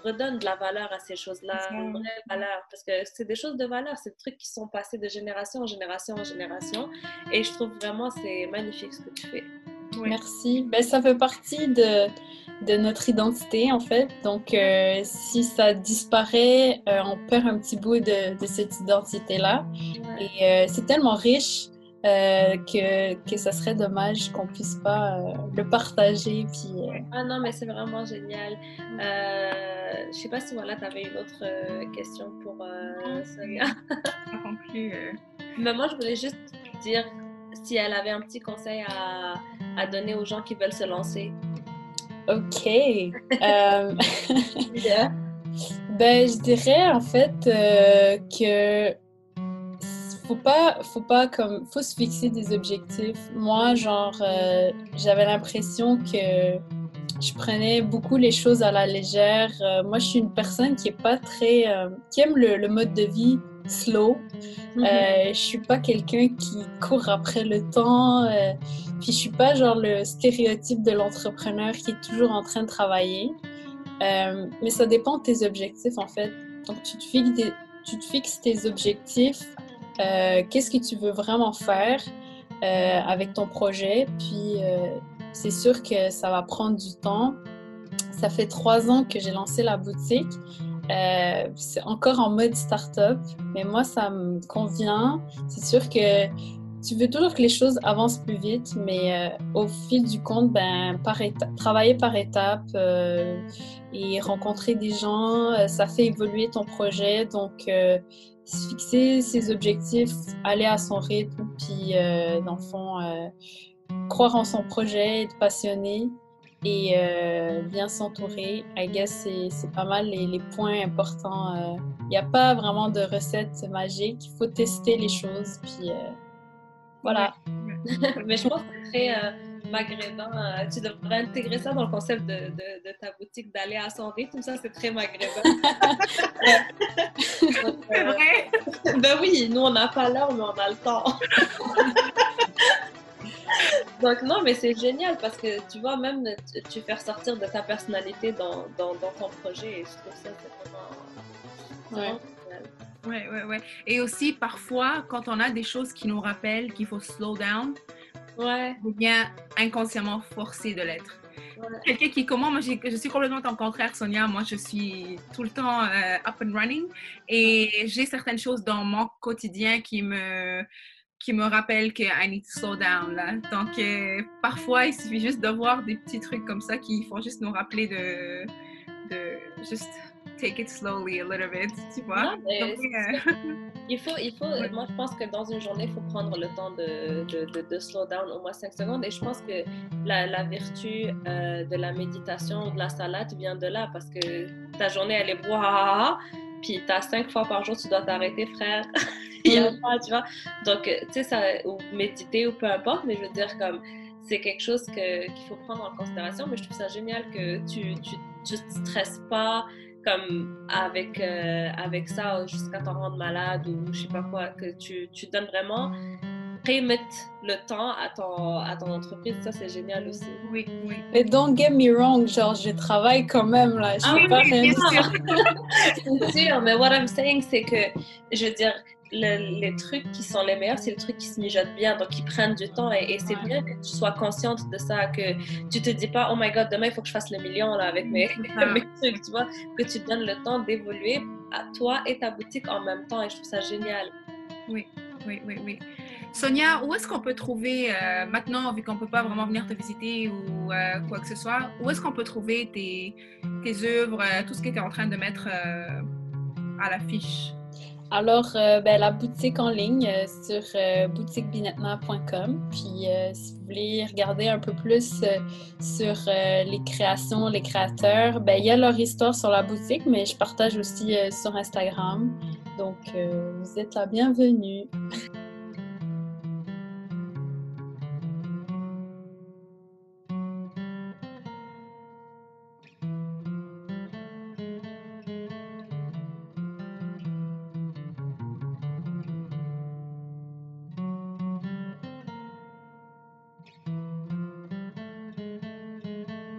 redonnent de la valeur à ces choses-là, une vraie valeur, parce que c'est des choses de valeur, c'est des trucs qui sont passés de génération en génération en génération. Et je trouve vraiment c'est magnifique ce que tu fais. Merci. Ben, ça fait partie de, de notre identité, en fait. Donc, euh, si ça disparaît, euh, on perd un petit bout de, de cette identité-là. Et euh, c'est tellement riche que, que ça serait dommage qu'on puisse pas le partager. Puis, Ah non, mais c'est vraiment génial. je sais pas si voilà, tu avais une autre question pour Sonia. mais moi, je voulais juste dire si elle avait un petit conseil à, à donner aux gens qui veulent se lancer. OK. Euh, ben, je dirais en fait euh, que faut pas, faut pas comme, faut se fixer des objectifs. Moi, genre, euh, j'avais l'impression que je prenais beaucoup les choses à la légère. moi, je suis une personne qui est pas très, qui aime le, mode de vie slow. Mm-hmm. je suis pas quelqu'un qui court après le temps. Puis je suis pas genre le stéréotype de l'entrepreneur qui est toujours en train de travailler. Euh, mais ça dépend de tes objectifs en fait. Donc tu te fixes, tu te fixes tes objectifs. Euh, qu'est-ce que tu veux vraiment faire euh, avec ton projet? Puis c'est sûr que ça va prendre du temps. Ça fait trois ans que j'ai lancé la boutique. C'est encore en mode start-up, mais moi, ça me convient. C'est sûr que tu veux toujours que les choses avancent plus vite, mais euh, au fil du compte, ben, par travailler par étapes euh, et rencontrer des gens, euh, ça fait évoluer ton projet. Donc, fixer ses objectifs, aller à son rythme, puis dans le fond, croire en son projet, être passionné et bien s'entourer. I guess c'est pas mal les, les points importants. Il n'y a pas vraiment de recette magique. Il faut tester les choses, puis voilà. Mais je pense que c'est très euh, maghrébin. Euh, tu devrais intégrer ça dans le concept de, de, ta boutique, d'aller à son rythme. Ça, c'est très maghrébin. c'est vrai? ben oui, nous, on n'a pas l'heure, mais on a le temps. Donc non, mais c'est génial parce que tu vois, même tu, fais ressortir de ta personnalité dans, dans, dans, ton projet et je trouve ça, c'est vraiment... Ouais. Oui, oui, oui. Et aussi, parfois, quand on a des choses qui nous rappellent qu'il faut slow down, ouais. ou bien inconsciemment forcé de l'être. Quelqu'un qui, comment, moi, je suis complètement ton contraire, Sonia. Moi, je suis tout le temps euh, up and running et j'ai certaines choses dans mon quotidien qui me, qui me rappellent que I need to slow down. Là. Donc, euh, parfois, il suffit juste de voir des petits trucs comme ça qui font juste nous rappeler de, de juste take it slowly a little bit, tu vois. il faut, il faut, moi je pense que dans une journée, il faut prendre le temps de, de, de, slow down au moins 5 secondes. Et je pense que la, la vertu euh, de la méditation ou de la salade vient de là parce que ta journée, elle est boire, puis tu as 5 fois par jour, tu dois t'arrêter, frère. il y a mm. pas, tu vois. Donc, tu sais, ça, ou méditer ou peu importe, mais je veux dire, comme c'est quelque chose qu'il faut prendre en considération. Mais je trouve ça génial que tu, tu, tu te stresses pas, comme avec, euh, avec ça jusqu'à t'en rendre malade ou je sais pas quoi, que tu, tu donnes vraiment remettre le temps à ton, à ton entreprise, ça c'est génial aussi. Oui, oui. Mais don't get me wrong, genre je travaille quand même là. Je ah oui, pas oui, c'est sûr, mais what I'm saying c'est que, je veux dire, les trucs qui sont les meilleurs, c'est les trucs qui se mijotent bien, donc qui prennent du temps. Et, c'est bien que tu sois consciente de ça, que tu te dis pas, oh my god, demain il faut que je fasse le million là, avec mes, mes trucs, tu vois, que tu te donnes le temps d'évoluer à toi et ta boutique en même temps. Et je trouve ça génial. Oui, oui, oui, oui. Sonia, où est-ce qu'on peut trouver, euh, maintenant, vu qu'on ne peut pas vraiment venir te visiter ou euh, quoi que ce soit, où est-ce qu'on peut trouver tes, œuvres, euh, tout ce que tu es en train de mettre à l'affiche? Alors, ben, la boutique en ligne sur boutiquebinettement.com. Puis, si vous voulez regarder un peu plus sur les créations, les créateurs, ben, il y a leur histoire sur la boutique, mais je partage aussi sur Instagram. Donc, vous êtes la bienvenue.